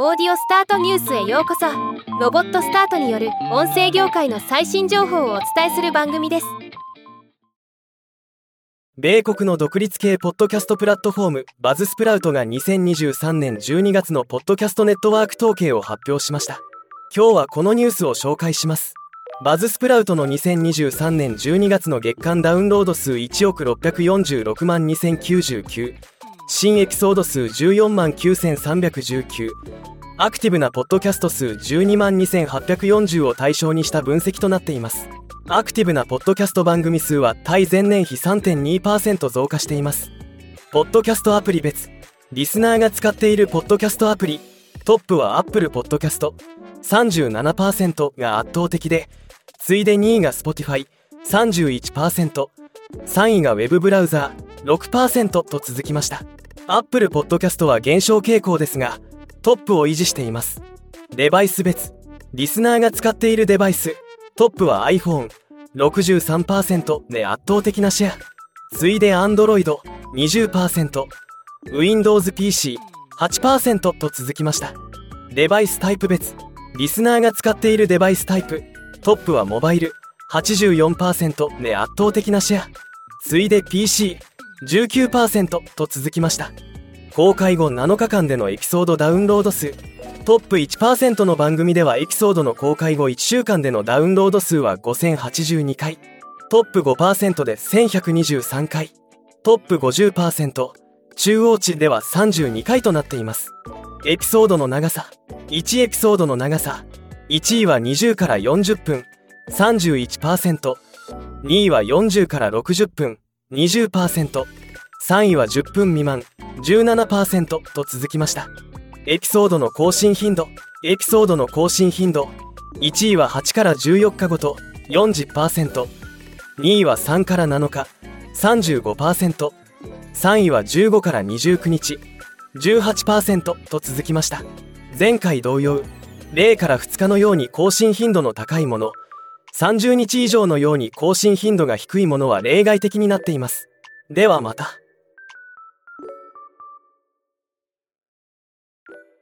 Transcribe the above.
オーディオスタートニュースへようこそ。ロボットスタートによる音声業界の最新情報をお伝えする番組です。米国の独立系ポッドキャストプラットフォームバズスプラウトが2023年12月のポッドキャストネットワーク統計を発表しました。今日はこのニュースを紹介します。バズスプラウトの2023年12月の月間ダウンロード数1億646万2099新エピソード数14万9319アクティブなポッドキャスト数12万2840を対象にした分析となっています。アクティブなポッドキャスト番組数は対前年比3.2%増加しています。ポッドキャストアプリ別。リスナーが使っているポッドキャストアプリ。トップは Apple Podcast 37%が圧倒的で次いで2位が Spotify31%3 位が Web ブラウザー。6%と続きました。Apple Podcast は減少傾向ですがトップを維持しています。デバイス別。リスナーが使っているデバイス。トップは iPhone63% で圧倒的なシェア。次いで Android20% Windows PC8% と続きました。デバイスタイプ別。リスナーが使っているデバイスタイプ。トップはモバイル。84%で圧倒的なシェア。次いで PC19% と続きました。公開後7日間でのエピソードダウンロード数。トップ1%の番組ではエピソードの公開後1週間でのダウンロード数は5082回。トップ5%で1123回。トップ50%中央値では32回となっています。エピソードの長さ。1エピソードの長さ。1位は20から40分。31%2 位は40から60分。20% 3位は10分未満17%と続きました。エピソードの更新頻度エピソードの更新頻度1位は8から14日ごと 40%2 位は3から7日 35%3 位は15から29日18%と続きました。前回同様0から2日のように更新頻度の高いもの30日以上のように更新頻度が低いものは例外的になっています。ではまた。you